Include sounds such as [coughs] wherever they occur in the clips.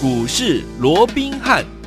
股市罗宾汉。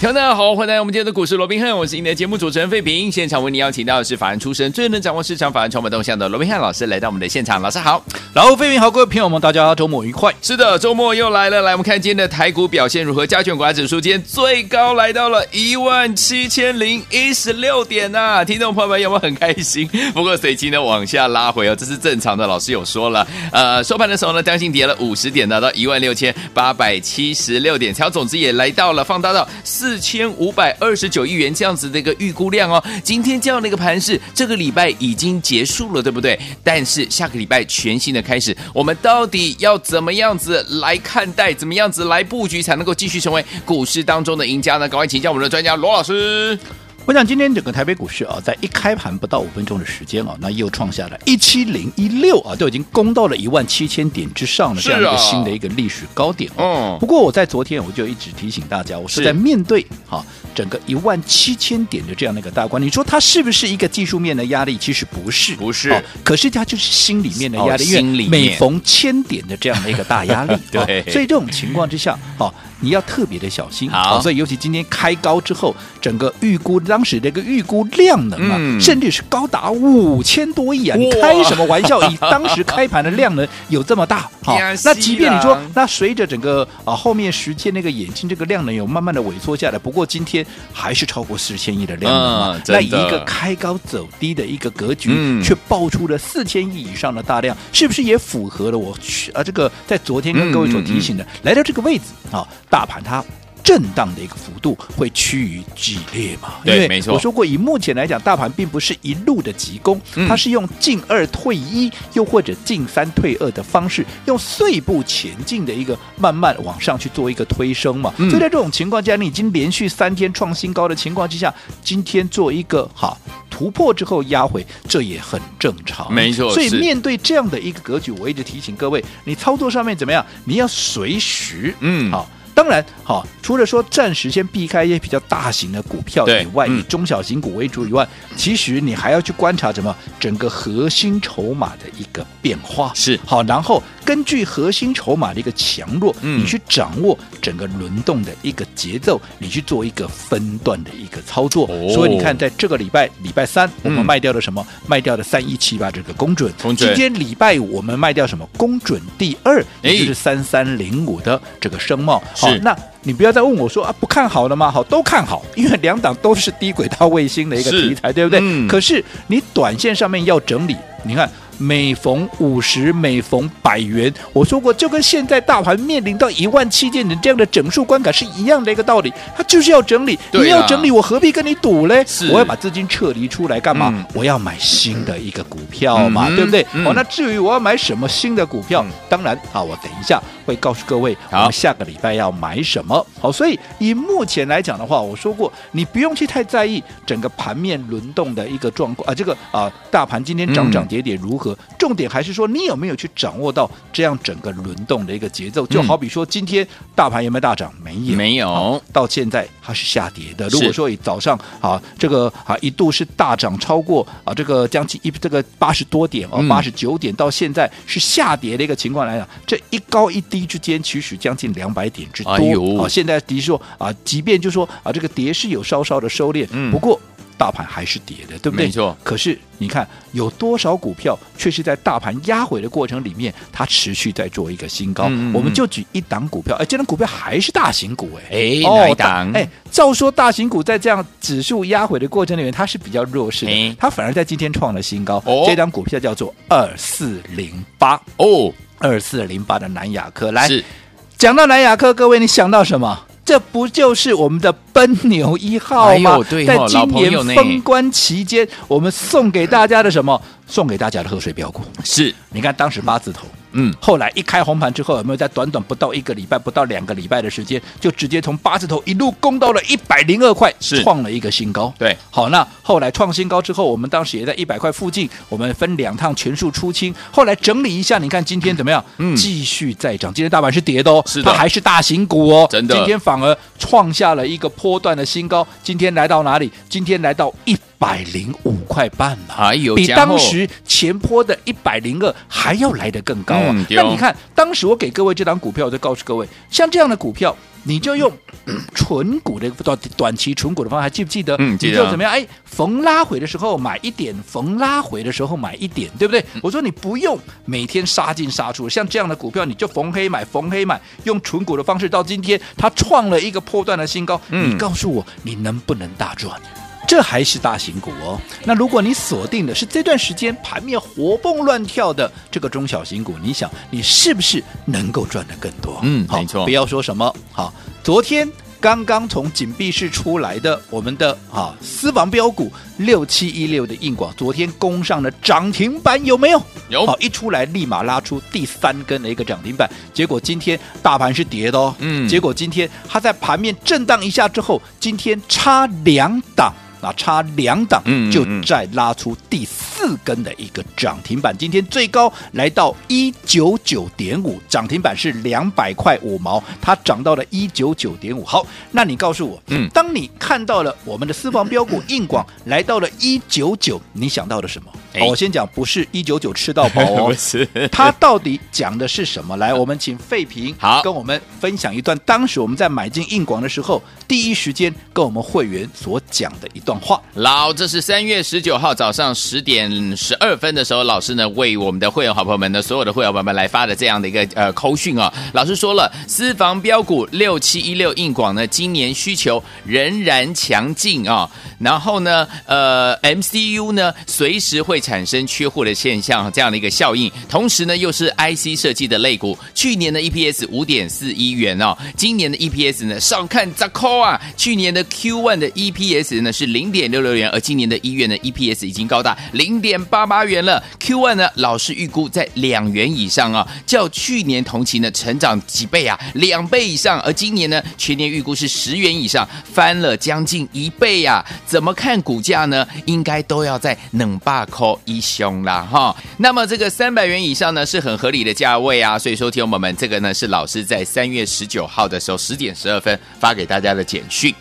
听众大家好，欢迎来到我们今天的股市罗宾汉，我是你的节目主持人费平。现场为你邀请到的是法案出身、最能掌握市场法案传播动向的罗宾汉老师来到我们的现场，老师好，然后费平好，各位朋友们，大家周末愉快。是的，周末又来了，来我们看今天的台股表现如何？加权股指数今天最高来到了一万七千零一十六点呐、听众朋友们有没有很开心？不过随即呢往下拉回哦，这是正常的。老师有说了，呃，收盘的时候呢，将近跌了五十点，达到一万六千八百七十六点，成交总值也来到了放大到四四千五百。二十九亿元这样子的一个预估量哦，今天这样的一个盘势，这个礼拜已经结束了，对不对？但是下个礼拜全新的开始，我们到底要怎么样子来看待，怎么样子来布局，才能够继续成为股市当中的赢家呢？赶快请教我们的专家罗老师。我想今天整个台北股市啊，在一开盘不到五分钟的时间啊，那又创下了一七零一六啊，都已经攻到了一万七千点之上的，这样一个新的一个历史高点哦。不过我在昨天我就一直提醒大家，我是在面对哈整个一万七千点的这样的一个大关，你说它是不是一个技术面的压力？其实不是，不是。可是它就是心里面的压力，因为每逢千点的这样的一个大压力，[laughs] 对。所以这种情况之下，哦。你要特别的小心，好，所以尤其今天开高之后，整个预估当时这个预估量能啊，嗯、甚至是高达五千多亿啊！你开什么玩笑？以当时开盘的量能有这么大？[laughs] 好，那即便你说，那随着整个啊后面时间那个眼睛，这个量能有慢慢的萎缩下来，不过今天还是超过四千亿的量能嘛？嗯、那以一个开高走低的一个格局，嗯、却爆出了四千亿以上的大量，是不是也符合了我啊这个在昨天跟各位所提醒的，来到这个位置啊？大盘它震荡的一个幅度会趋于剧烈嘛？对，没错。我说过，以目前来讲，大盘并不是一路的急攻，嗯、它是用进二退一，又或者进三退二的方式，用碎步前进的一个慢慢往上去做一个推升嘛。嗯、所以在这种情况下，你已经连续三天创新高的情况之下，今天做一个哈突破之后压回，这也很正常。没错。所以面对这样的一个格局，我一直提醒各位，你操作上面怎么样？你要随时嗯好。当然，好，除了说暂时先避开一些比较大型的股票以外，以中小型股为主以外，其实你还要去观察什么？整个核心筹码的一个变化是好，然后根据核心筹码的一个强弱，你去掌握整个轮动的一个节奏，你去做一个分段的一个操作。所以你看，在这个礼拜礼拜三，我们卖掉了什么？卖掉了三一七八这个公准。今天礼拜五，我们卖掉什么？公准第二，也就是三三零五的这个声茂。好，那你不要再问我说啊，不看好了吗？好，都看好，因为两档都是低轨道卫星的一个题材，对不对？嗯、可是你短线上面要整理，你看。每逢五十，每逢百元，我说过，就跟现在大盘面临到一万七千点这样的整数关卡是一样的一个道理，它就是要整理。你要整理，我何必跟你赌嘞？我要把资金撤离出来干嘛？我要买新的一个股票嘛，对不对？哦，那至于我要买什么新的股票，当然啊，我等一下会告诉各位，我们下个礼拜要买什么。好，所以以目前来讲的话，我说过，你不用去太在意整个盘面轮动的一个状况啊，这个啊，大盘今天涨涨跌跌如何？重点还是说，你有没有去掌握到这样整个轮动的一个节奏？就好比说，今天大盘有没有大涨？没有，没有。到现在它是下跌的。如果说以早上啊，这个啊一度是大涨超过啊这个将近一这个八十多点哦，八十九点，到现在是下跌的一个情况来讲，这一高一低之间其实将近两百点之多。哎，啊，现在的确说啊，即便就说啊这个跌势有稍稍的收敛，不过。大盘还是跌的，对不对？没错。可是你看，有多少股票却是在大盘压回的过程里面，它持续在做一个新高？嗯嗯，我们就举一档股票，哎，这档股票还是大型股，哎，哎，哪一档？哎，照说大型股在这样指数压回的过程里面，它是比较弱势的，哎、它反而在今天创了新高。哦、这档股票叫做二四零八哦，二四零八的南亚科。来，是讲到南亚科，各位你想到什么？这不就是我们的奔牛一号吗？哦、在今年封关期间，我们送给大家的什么？送给大家的贺岁标股是，你看当时八字头。嗯，后来一开红盘之后，有没有在短短不到一个礼拜、不到两个礼拜的时间，就直接从八字头一路攻到了一百零二块，是创了一个新高。对，好，那后来创新高之后，我们当时也在一百块附近，我们分两趟全数出清。后来整理一下，你看今天怎么样？嗯，继续再涨。今天大盘是跌的哦，是的，它还是大型股哦，真的。今天反而创下了一个波段的新高。今天来到哪里？今天来到一百零五块半呢、啊，哎呦，比当时前坡的一百零二还要来得更高啊！嗯、那你看，当时我给各位这档股票，我就告诉各位，像这样的股票，你就用 [coughs] 纯股的短短期纯股的方法，还记不记得？嗯，记得。你就怎么样？哎，逢拉回的时候买一点，逢拉回的时候买一点，对不对？嗯、我说你不用每天杀进杀出，像这样的股票，你就逢黑买，逢黑买，用纯股的方式，到今天它创了一个波段的新高。嗯、你告诉我，你能不能大赚？这还是大型股哦。那如果你锁定的是这段时间盘面活蹦乱跳的这个中小型股，你想你是不是能够赚得更多？嗯，好没错。不要说什么好，昨天刚刚从紧闭室出来的我们的啊私房标股六七一六的硬广，昨天攻上了涨停板，有没有？有。好，一出来立马拉出第三根的一个涨停板，结果今天大盘是跌的哦。嗯。结果今天它在盘面震荡一下之后，今天差两档。那差两档，就再拉出第四根的一个涨停板。今天最高来到一九九点五，涨停板是两百块五毛，它涨到了一九九点五。好，那你告诉我，嗯，当你看到了我们的私房标股硬广来到了一九九，你想到了什么？欸、我先讲，不是一九九吃到饱 [laughs] 它到底讲的是什么？来，我们请费平好跟我们分享一段当时我们在买进硬广的时候，第一时间跟我们会员所讲的一段话。老，这是三月十九号早上十点十二分的时候，老师呢为我们的会员好朋友们的所有的会员朋友们来发的这样的一个呃扣讯啊。老师说了，私房标股六七一六硬广呢，今年需求仍然强劲啊，然后呢，呃，MCU 呢随时会。产生缺货的现象，这样的一个效应，同时呢，又是 IC 设计的类股。去年的 EPS 五点四一元哦，今年的 EPS 呢，上看十块啊。去年的 Q one 的 EPS 呢是零零点六六元，而今年的一月呢 EPS 已经高达零点八八元了。Q1 呢，老师预估在两元以上啊，较去年同期呢成长几倍啊，两倍以上。而今年呢，全年预估是十元以上，翻了将近一倍呀、啊。怎么看股价呢？应该都要在冷霸扣。一雄啦哈，那么这个三百元以上呢是很合理的价位啊，所以说听友们，这个呢是老师在三月十九号的时候十点十二分发给大家的简讯。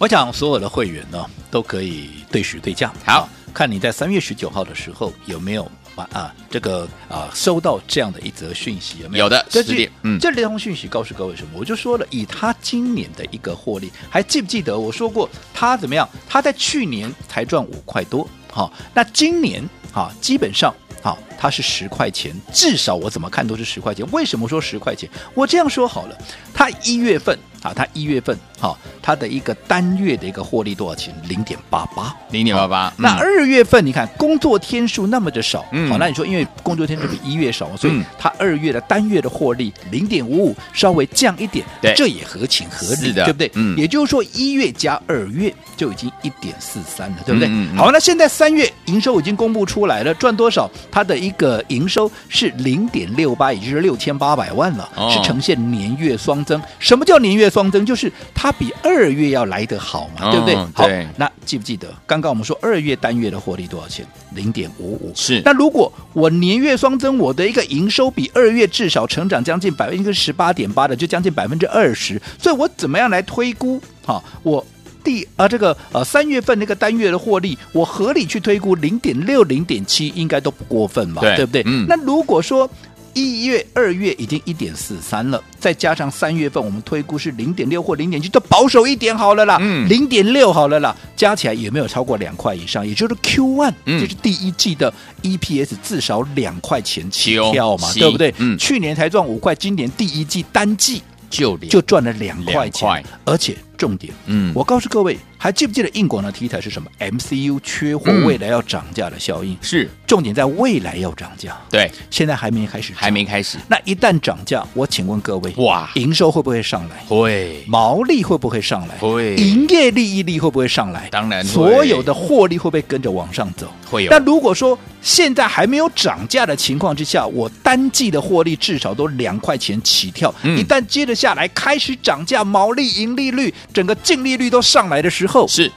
我想所有的会员呢都可以对时对价，好看你在三月十九号的时候有没有啊这个啊收到这样的一则讯息有没有？有的，这是嗯，这两封讯息告诉各位什么？我就说了，以他今年的一个获利，还记不记得我说过他怎么样？他在去年才赚五块多。好，那今年啊，基本上啊，它是十块钱，至少我怎么看都是十块钱。为什么说十块钱？我这样说好了，它一月份啊，它一月份哈，它的一个单月的一个获利多少钱？零点八八，零点八八。那二月份你看工作天数那么的少，嗯，好，那你说因为工作天数比一月少，所以它二月的单月的获利零点五五，稍微降一点，对，这也合情合理，对不对？嗯，也就是说一月加二月就已经一点四三了，对不对？嗯，好，那现在三月营收已经公布出来了，赚多少？它的一个营收是零点六八，也就是六千八百万了，是呈现年月双增。什么叫年月双增？就是它比二月要来得好嘛，对不对？好，那记不记得刚刚我们说二月单月的获利多少钱？零点五五。是。那如果我年月双增，我的一个营收比二月至少成长将近百分之十八点八的，就将近百分之二十。所以我怎么样来推估？好，我。第啊，这个呃三月份那个单月的获利，我合理去推估零点六、零点七，应该都不过分嘛，对，对不对？嗯。那如果说一月、二月已经一点四三了，再加上三月份我们推估是零点六或零点七，都保守一点好了啦，嗯，零点六好了啦，加起来也没有超过两块以上？也就是 Q one，嗯，就是第一季的 EPS 至少两块钱起跳嘛，对不对？嗯。去年才赚五块，今年第一季单季就就赚了两块钱，而且。重点，嗯，我告诉各位，还记不记得硬广的题材是什么？MCU 缺货，未来要涨价的效应、嗯、是重点，在未来要涨价。对，现在还没开始，还没开始。那一旦涨价，我请问各位，哇，营收会不会上来？会，毛利会不会上来？会，营业利益率会不会上来？当然，所有的获利会不会跟着往上走？会有。但如果说现在还没有涨价的情况之下，我单季的获利至少都两块钱起跳。嗯、一旦接着下来开始涨价，毛利、盈利率。整个净利率都上来的时候，是，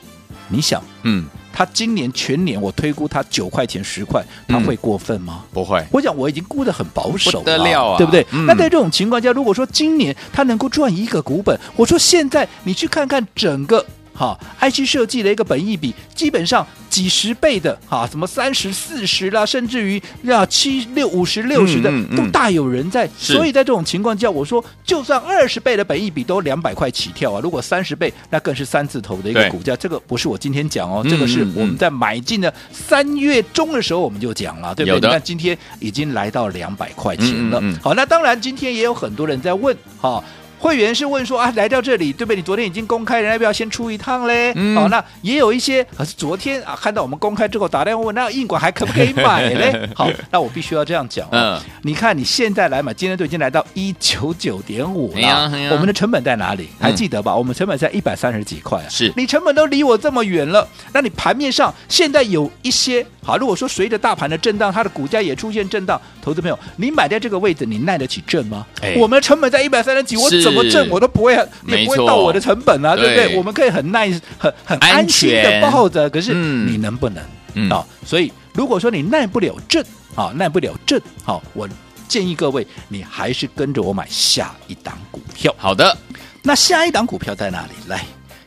你想，嗯，他今年全年我推估他九块钱十块，他会过分吗？嗯、不会。我想我已经估得很保守了，不得了啊，对不对？嗯、那在这种情况下，如果说今年他能够赚一个股本，我说现在你去看看整个哈，IC 设计的一个本益比，基本上几十倍的哈，什么三十四十啦，甚至于要七六五十六十的，嗯嗯嗯、都大有人在。所以在这种情况下，我说就算二十倍的本益比都两百块起跳啊，如果三十倍，那更是三字头的一个股价。这个不是我今天讲哦，这个是我们在买进的三月中的时候我们就讲了，对不对？你看今天已经来到两百块钱了。好，那当然今天也有很多人在问哈。会员是问说啊，来到这里对不对？你昨天已经公开，人家要不要先出一趟嘞？嗯、好，那也有一些啊，是昨天啊看到我们公开之后打电话问，那硬管还可不可以买嘞？[laughs] 好，那我必须要这样讲啊。嗯、你看你现在来买，今天都已经来到一九九点五了，我们的成本在哪里？还记得吧？嗯、我们成本在一百三十几块啊。是你成本都离我这么远了，那你盘面上现在有一些好，如果说随着大盘的震荡，它的股价也出现震荡，投资朋友，你买在这个位置，你耐得起震吗？哎、我们的成本在一百三十几，我怎么挣我都不会，也不会到我的成本啊，对不对？我们可以很耐、很很安心的抱着。可是你能不能啊？所以如果说你耐不了挣啊，耐不了挣，好，我建议各位，你还是跟着我买下一档股票。好的，那下一档股票在哪里？来。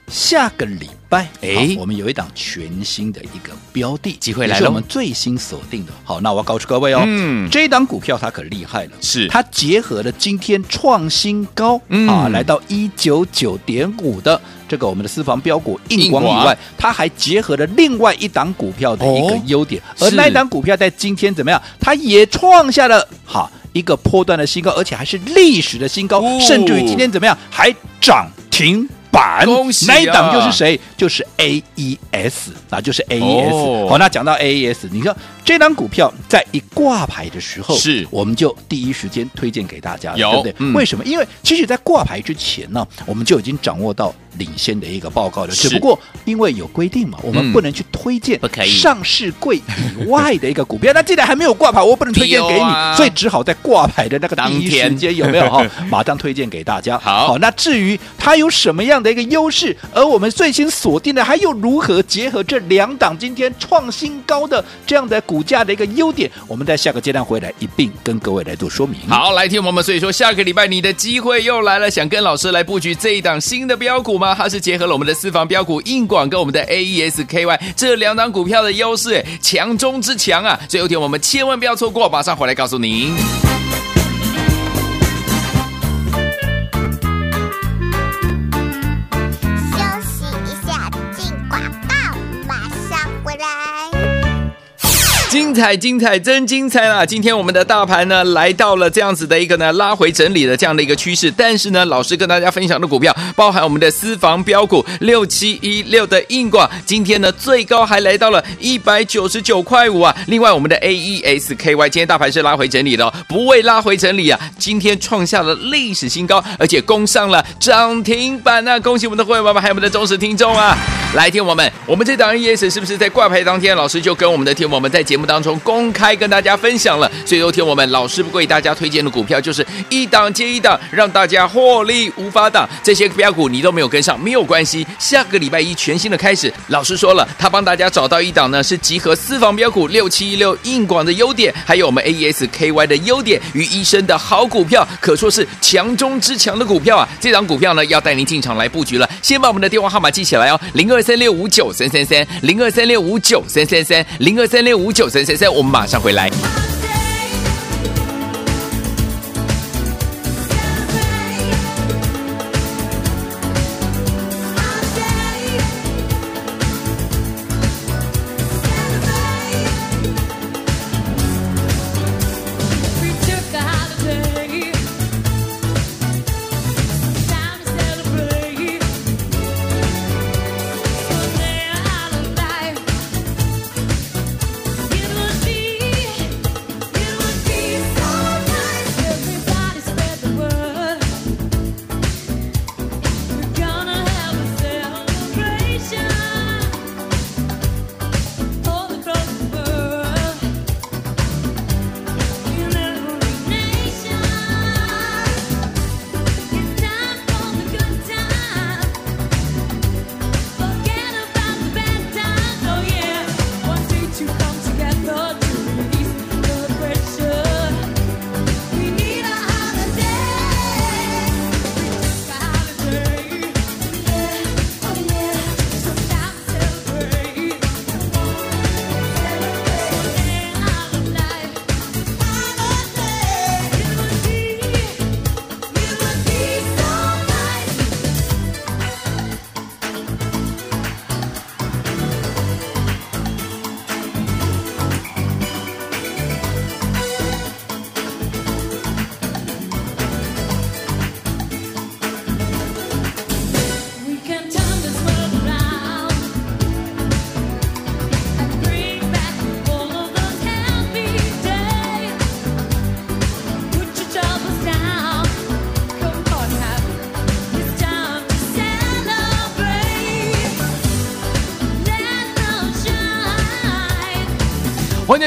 下个礼拜，哎，我们有一档全新的一个标的，机会来了，是我们最新锁定的。好，那我要告诉各位哦，嗯，这一档股票它可厉害了，是。它结合了今天创新高、嗯、啊，来到一九九点五的这个我们的私房标股硬广以外，它还结合了另外一档股票的一个优点，哦、而那一档股票在今天怎么样？它也创下了好一个波段的新高，而且还是历史的新高，哦、甚至于今天怎么样？还涨停。板，恭喜啊、那一档就是谁？就是 AES 啊，就是 AES。哦、好，那讲到 AES，你说这档股票在一挂牌的时候，是我们就第一时间推荐给大家，对不对？嗯、为什么？因为其实，在挂牌之前呢，我们就已经掌握到。领先的一个报告了，只不过因为有规定嘛，我们不能去推荐上市柜以外的一个股票。那既然还没有挂牌，我不能推荐给你，[laughs] 所以只好在挂牌的那个第一时间有没有哈，马上推荐给大家。[laughs] 好，那至于它有什么样的的一个优势，而我们最新锁定的还有如何结合这两档今天创新高的这样的股价的一个优点，我们在下个阶段回来一并跟各位来做说明。好，来听我们，所以说下个礼拜你的机会又来了，想跟老师来布局这一档新的标股吗？它是结合了我们的私房标股硬广跟我们的 AES-KY 这两档股票的优势，强中之强啊！最后一天我们千万不要错过，马上回来告诉您。精彩，精彩，真精彩啦！今天我们的大盘呢，来到了这样子的一个呢拉回整理的这样的一个趋势，但是呢，老师跟大家分享的股票，包含我们的私房标股六七一六的硬广，今天呢最高还来到了一百九十九块五啊！另外我们的 AES-KY 今天大盘是拉回整理的哦，不为拉回整理啊，今天创下了历史新高，而且攻上了涨停板那、啊、恭喜我们的会员们，还有我们的忠实听众啊！来听我们，我们这档 AES 是不是在挂牌当天，老师就跟我们的听我们在节目当中公开跟大家分享了，所以昨天我们老师不为大家推荐的股票就是一档接一档，让大家获利无法挡。这些标股你都没有跟上，没有关系。下个礼拜一全新的开始，老师说了，他帮大家找到一档呢，是集合私房标股六七一六硬广的优点，还有我们 AES KY 的优点于一身的好股票，可说是强中之强的股票啊！这档股票呢，要带您进场来布局了。先把我们的电话号码记起来哦，零二三六五九三三三，零二三六五九三三三，零二三六五九三三三。我们马上回来。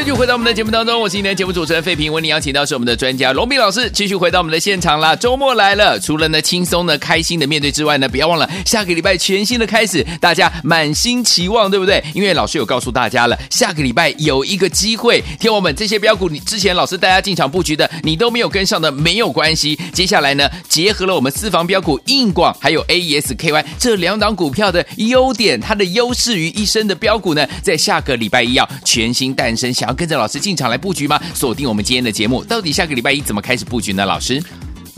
续回到我们的节目当中，我是今天的节目主持人费平，为你邀请到是我们的专家龙斌老师，继续回到我们的现场啦。周末来了，除了呢轻松的、开心的面对之外呢，不要忘了下个礼拜全新的开始，大家满心期望，对不对？因为老师有告诉大家了，下个礼拜有一个机会，听我们这些标股，你之前老师带大家进场布局的，你都没有跟上的没有关系。接下来呢，结合了我们私房标股硬广还有 AES-KY 这两档股票的优点，它的优势于一身的标股呢，在下个礼拜一要全新诞生。想要跟着老师进场来布局吗？锁定我们今天的节目，到底下个礼拜一怎么开始布局呢？老师？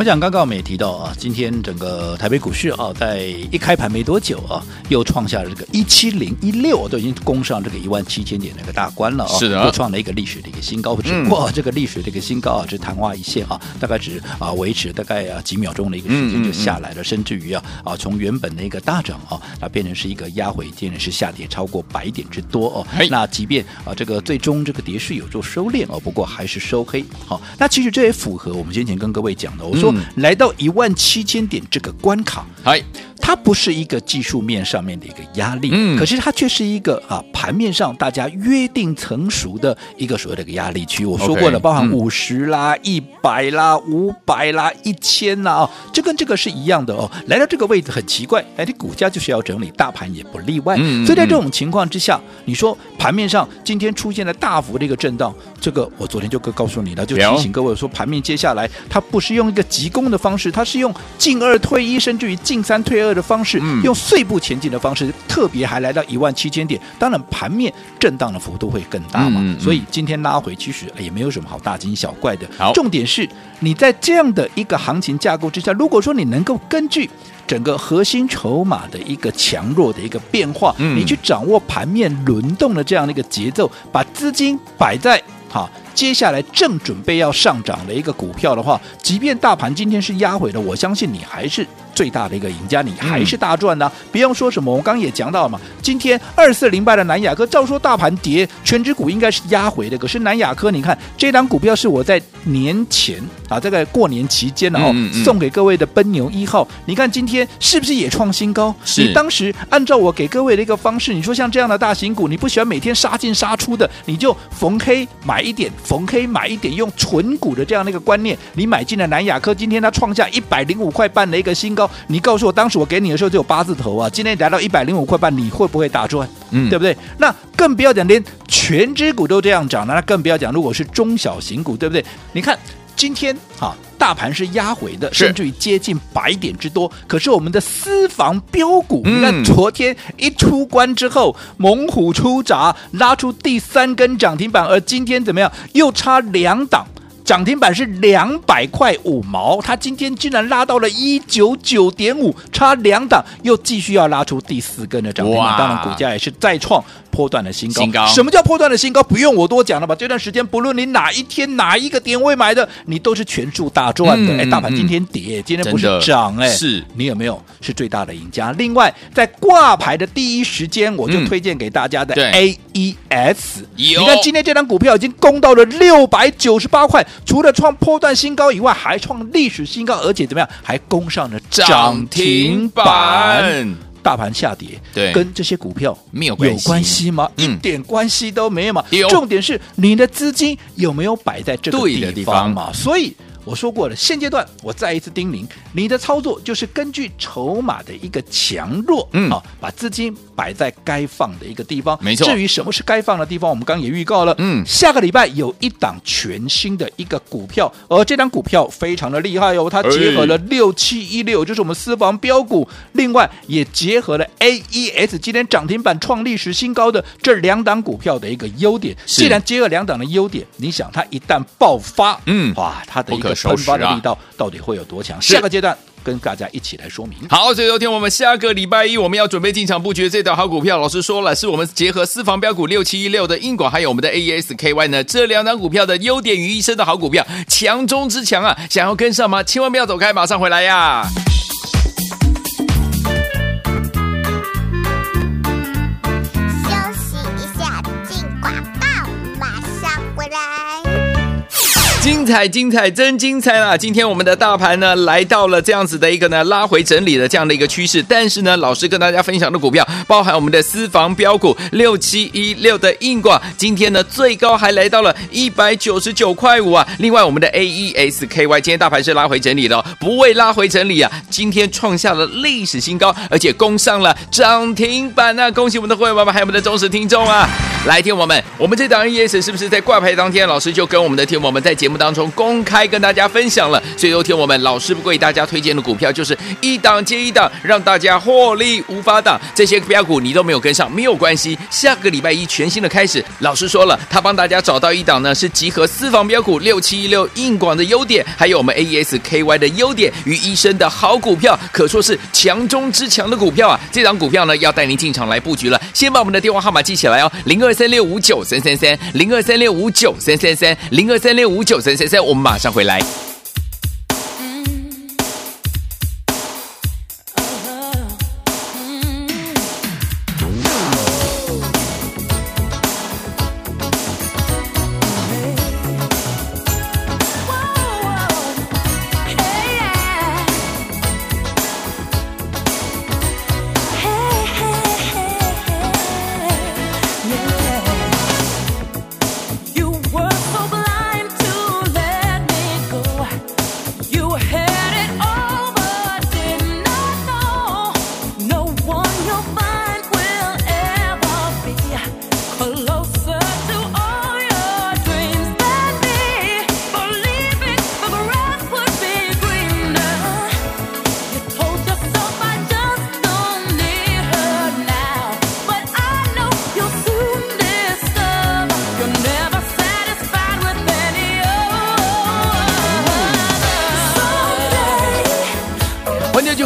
我想刚刚我们也提到啊，今天整个台北股市啊，在一开盘没多久啊，又创下了这个一七零一六，都已经攻上这个一万七千点那个大关了啊，是的，又创了一个历史的一个新高。只不过这个历史的一个新高啊，只昙花一现啊，大概只啊维持大概啊几秒钟的一个时间就下来了，嗯嗯嗯、甚至于啊啊从原本的一个大涨啊，啊变成是一个压回，变成是下跌超过百点之多哦。那即便啊这个最终这个跌势有做收敛哦，不过还是收黑。好，那其实这也符合我们先前跟各位讲的，我说。来到一万七千点这个关卡，嗨。它不是一个技术面上面的一个压力，嗯，可是它却是一个啊盘面上大家约定成熟的一个所谓的一个压力区。我说过了，包含五十啦、一百啦、五百啦、一千啦哦，这跟这个是一样的哦。来到这个位置很奇怪，哎，你股价就是要整理，大盘也不例外。嗯，所以在这种情况之下，你说盘面上今天出现了大幅的一个震荡，这个我昨天就告告诉你了，就提醒各位说，盘面接下来它不是用一个急攻的方式，它是用进二退一，甚至于进三退二。的方式，用碎步前进的方式，特别还来到一万七千点，当然盘面震荡的幅度会更大嘛。所以今天拉回，其实也没有什么好大惊小怪的。重点是你在这样的一个行情架构之下，如果说你能够根据整个核心筹码的一个强弱的一个变化，你去掌握盘面轮动的这样的一个节奏，把资金摆在好接下来正准备要上涨的一个股票的话，即便大盘今天是压回的，我相信你还是。最大的一个赢家，你还是大赚的、啊。不、嗯、用说什么，我刚刚也讲到了嘛。今天二四零八的南亚科，照说大盘跌，全值股应该是压回的。可是南亚科，你看这档股票是我在年前啊，这个过年期间然后、嗯嗯、送给各位的奔牛一号。你看今天是不是也创新高？你当时按照我给各位的一个方式，你说像这样的大型股，你不喜欢每天杀进杀出的，你就逢黑买一点，逢黑买一点，用纯股的这样的一个观念，你买进了南亚科，今天它创下一百零五块半的一个新高。你告诉我，当时我给你的时候就有八字头啊，今天来到一百零五块半，你会不会大赚？嗯，对不对？那更不要讲，连权值股都这样涨了，那更不要讲，如果是中小型股，对不对？你看今天啊，大盘是压回的，甚至于接近百点之多。可是我们的私房标股，你看昨天一出关之后，猛虎出闸，拉出第三根涨停板，而今天怎么样？又差两档。涨停板是两百块五毛，它今天竟然拉到了一九九点五，差两档又继续要拉出第四根的涨停板，当然股价也是再创波段的新高。新高。什么叫破断的新高？不用我多讲了吧？这段时间不论你哪一天哪一个点位买的，你都是全数大赚的。哎、嗯，大盘今天跌，今天不是涨，哎，是你有没有是最大的赢家？另外，在挂牌的第一时间，我就推荐给大家的 AES，你看今天这张股票已经攻到了六百九十八块。除了创破断新高以外，还创历史新高，而且怎么样，还攻上了涨停板。大盘下跌，对，跟这些股票没有有关系吗？一点关系都没有嘛。重点是你的资金有没有摆在这个地方嘛？所以。我说过了，现阶段我再一次叮咛，你的操作就是根据筹码的一个强弱，嗯，啊，把资金摆在该放的一个地方。没错。至于什么是该放的地方，我们刚刚也预告了，嗯，下个礼拜有一档全新的一个股票，而这档股票非常的厉害哦，它结合了六七一六，就是我们私房标股，另外也结合了 AES 今天涨停板创历史新高的这两档股票的一个优点。既然结合两档的优点，你想它一旦爆发，嗯，哇，它的一个。喷发的力道到底会有多强？下个阶段跟大家一起来说明。好，所以昨天我们下个礼拜一我们要准备进场布局这档好股票，老师说了，是我们结合私房标股六七一六的英广，还有我们的 AES-KY 呢，这两档股票的优点于一身的好股票，强中之强啊！想要跟上吗？千万不要走开，马上回来呀！精彩，精彩，真精彩啊！今天我们的大盘呢，来到了这样子的一个呢拉回整理的这样的一个趋势。但是呢，老师跟大家分享的股票，包含我们的私房标股六七一六的硬广，今天呢最高还来到了一百九十九块五啊。另外，我们的 AES-KY 今天大盘是拉回整理的哦，不为拉回整理啊，今天创下了历史新高，而且攻上了涨停板啊！恭喜我们的会员宝宝，还有我们的忠实听众啊！来听我们，我们这档 AES 是不是在挂牌当天，老师就跟我们的听友们在节目当中公开跟大家分享了，所以有听我们老师不为大家推荐的股票，就是一档接一档，让大家获利无法挡。这些标股你都没有跟上，没有关系。下个礼拜一全新的开始，老师说了，他帮大家找到一档呢，是集合私房标股六七一六硬广的优点，还有我们 AES KY 的优点与一身的好股票，可说是强中之强的股票啊！这档股票呢，要带您进场来布局了。先把我们的电话号码记起来哦，零二三六五九三三三，零二三六五九三三三，零二三六五九三三三，我们马上回来。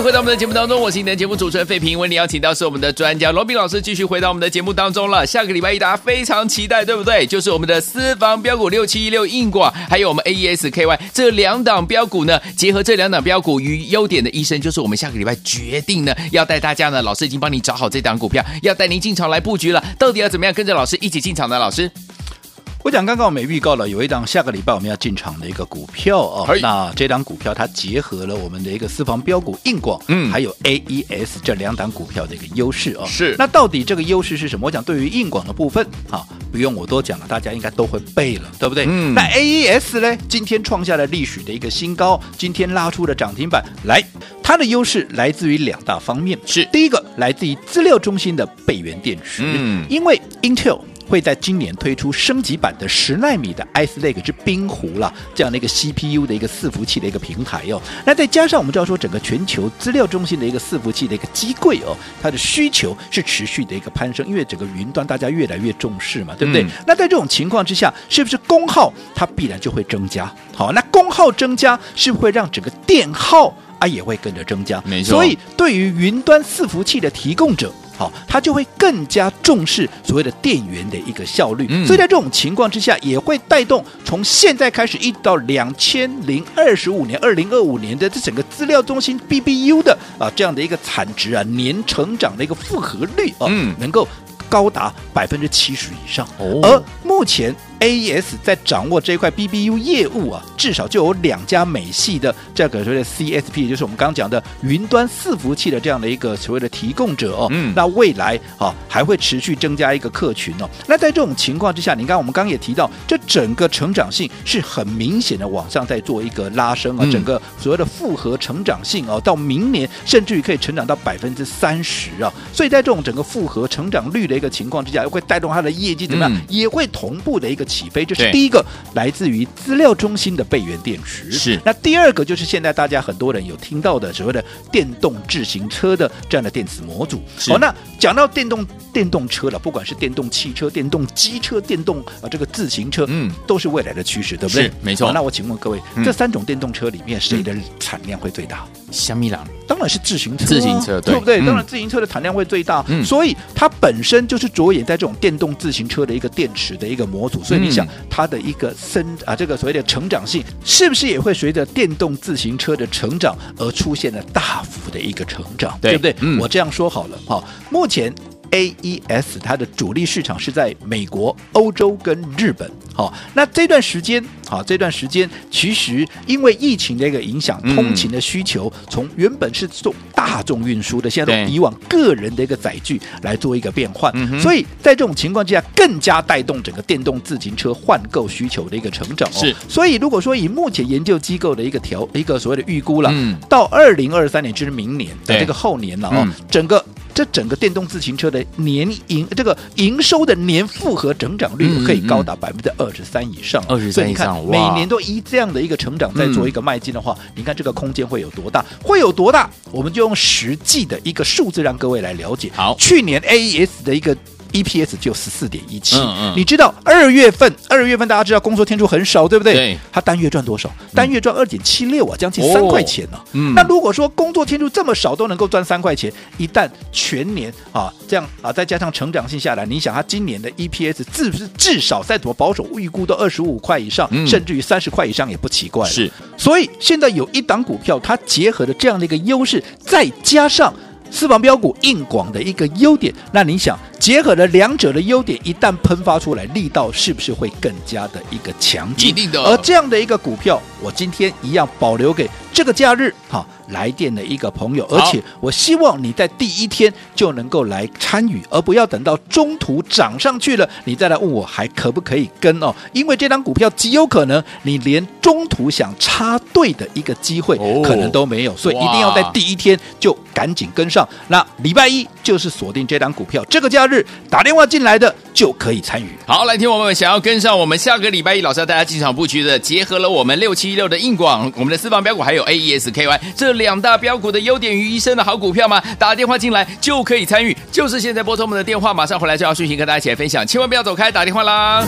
回到我们的节目当中，我是你的节目主持人费平。为你邀请到是我们的专家罗宾老师，继续回到我们的节目当中了。下个礼拜一大家非常期待，对不对？就是我们的私房标股六七一六硬广，还有我们 AES KY 这两档标股呢，结合这两档标股与优点的医生，就是我们下个礼拜决定呢要带大家呢，老师已经帮你找好这档股票，要带您进场来布局了。到底要怎么样跟着老师一起进场呢？老师？我讲刚刚我们预告了，有一档下个礼拜我们要进场的一个股票哦。那这档股票它结合了我们的一个私房标股硬广，嗯，还有 AES 这两档股票的一个优势哦。是。那到底这个优势是什么？我讲对于硬广的部分，啊，不用我多讲了，大家应该都会背了，对不对？嗯。那 AES 呢？今天创下了历史的一个新高，今天拉出了涨停板。来，它的优势来自于两大方面，是第一个来自于资料中心的备源电池，嗯，因为 Intel。会在今年推出升级版的十纳米的 Ice Lake 之冰湖了，这样的一个 CPU 的一个伺服器的一个平台哦。那再加上我们知道说，整个全球资料中心的一个伺服器的一个机柜哦，它的需求是持续的一个攀升，因为整个云端大家越来越重视嘛，对不对？嗯、那在这种情况之下，是不是功耗它必然就会增加？好，那功耗增加，是不是会让整个电耗啊也会跟着增加？没错。所以对于云端伺服器的提供者。好，它就会更加重视所谓的电源的一个效率，嗯、所以在这种情况之下，也会带动从现在开始一直到两千零二十五年、二零二五年的这整个资料中心 BBU 的啊这样的一个产值啊年成长的一个复合率啊，嗯，能够高达百分之七十以上，哦，而目前。AES 在掌握这一块 BBU 业务啊，至少就有两家美系的这个所谓的 CSP，就是我们刚刚讲的云端伺服器的这样的一个所谓的提供者哦。嗯。那未来啊还会持续增加一个客群哦。那在这种情况之下，你看我们刚刚也提到，这整个成长性是很明显的往上在做一个拉升啊，整个所谓的复合成长性哦，到明年甚至于可以成长到百分之三十啊。所以在这种整个复合成长率的一个情况之下，会带动它的业绩怎么样？也会同步的一个。起飞，这是第一个来自于资料中心的备源电池。是，那第二个就是现在大家很多人有听到的所谓的电动自行车的这样的电子模组。好，那讲到电动电动车了，不管是电动汽车、电动机车、电动啊这个自行车，嗯，都是未来的趋势，对不对？没错。那我请问各位，嗯、这三种电动车里面谁的产量会最大？小米朗，当然是自行车，自行车对，对不对？嗯、当然自行车的产量会最大，嗯，所以它本身就是着眼在这种电动自行车的一个电池的一个模组，所以你想它的一个生啊，这个所谓的成长性，是不是也会随着电动自行车的成长而出现了大幅的一个成长，对，对不对？嗯，我这样说好了，哈，目前。AES 它的主力市场是在美国、欧洲跟日本。好，那这段时间，好，这段时间其实因为疫情的一个影响，通勤的需求从原本是做大众运输的，现在都以往个人的一个载具来做一个变换，所以在这种情况之下，更加带动整个电动自行车换购需求的一个成长。是，所以如果说以目前研究机构的一个调一个所谓的预估了，嗯。到二零二三年就是明年的这个后年了哦，整个。这整个电动自行车的年营这个营收的年复合成长率可以高达百分之二十三以上，二十三以上，每年都以这样的一个成长在做一个迈进的话，你看这个空间会有多大？会有多大？我们就用实际的一个数字让各位来了解。好，去年 AES 的一个。EPS 就十四点一七，你知道二月份二月份大家知道工作天数很少，对不对？对，他单月赚多少？单月赚二点七六啊，将近三块钱呢、啊。嗯，那如果说工作天数这么少都能够赚三块钱，一旦全年啊这样啊再加上成长性下来，你想它今年的 EPS 至不是至少再怎么保守预估都二十五块以上，嗯、甚至于三十块以上也不奇怪。是，所以现在有一档股票，它结合了这样的一个优势，再加上。私房标股硬广的一个优点，那你想结合了两者的优点，一旦喷发出来，力道是不是会更加的一个强劲？一定的。而这样的一个股票，我今天一样保留给这个假日哈。来电的一个朋友，而且我希望你在第一天就能够来参与，而不要等到中途涨上去了，你再来问我还可不可以跟哦？因为这张股票极有可能你连中途想插队的一个机会可能都没有，所以一定要在第一天就赶紧跟上。那礼拜一就是锁定这张股票，这个假日打电话进来的就可以参与。好，来听我们想要跟上我们下个礼拜一老师要大家进场布局的，结合了我们六七一六的硬广，我们的私房标股还有 AES-KY 这。两大标股的优点于一身的好股票吗？打电话进来就可以参与，就是现在拨通我们的电话，马上回来就要讯息跟大家一起来分享，千万不要走开，打电话啦！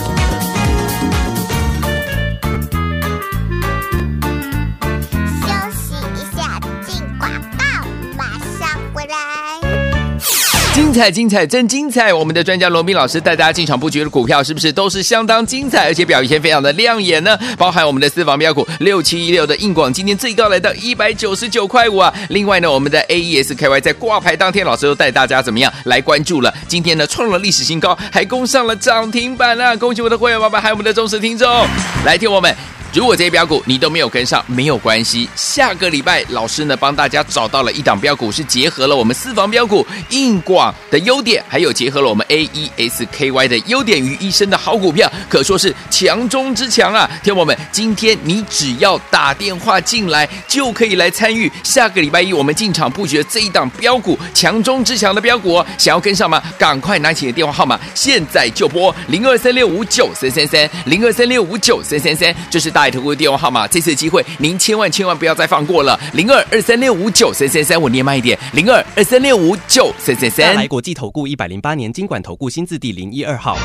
精彩精彩真精彩！我们的专家罗宾老师带大家进场布局的股票，是不是都是相当精彩，而且表现非常的亮眼呢？包含我们的私房标股六七一六的硬广，今天最高来到一百九十九块五啊！另外呢，我们的 AES-KY 在挂牌当天，老师都带大家怎么样来关注了？今天呢创了历史新高，还攻上了涨停板啊！恭喜我的会员宝宝，还有我们的忠实听众，来听我们。如果这些标股你都没有跟上，没有关系。下个礼拜老师呢帮大家找到了一档标股，是结合了我们私房标股硬广的优点，还有结合了我们 AES-KY 的优点于一身的好股票，可说是强中之强啊！听我们，今天你只要打电话进来，就可以来参与下个礼拜一我们进场布局的这一档标股强中之强的标股哦。想要跟上吗？赶快拿起你的电话号码，现在就拨零二三六五九三三三零二三六五九三三三，这是。大头的电话号码，这次机会您千万千万不要再放过了。零二二三六五九三三三，我念慢一点，零二二三六五九三三三。来国际投顾一百零八年经管投顾新字第零一二号。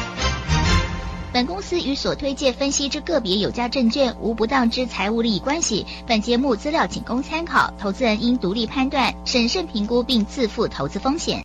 本公司与所推介分析之个别有价证券无不当之财务利益关系。本节目资料仅供参考，投资人应独立判断、审慎评估并自负投资风险。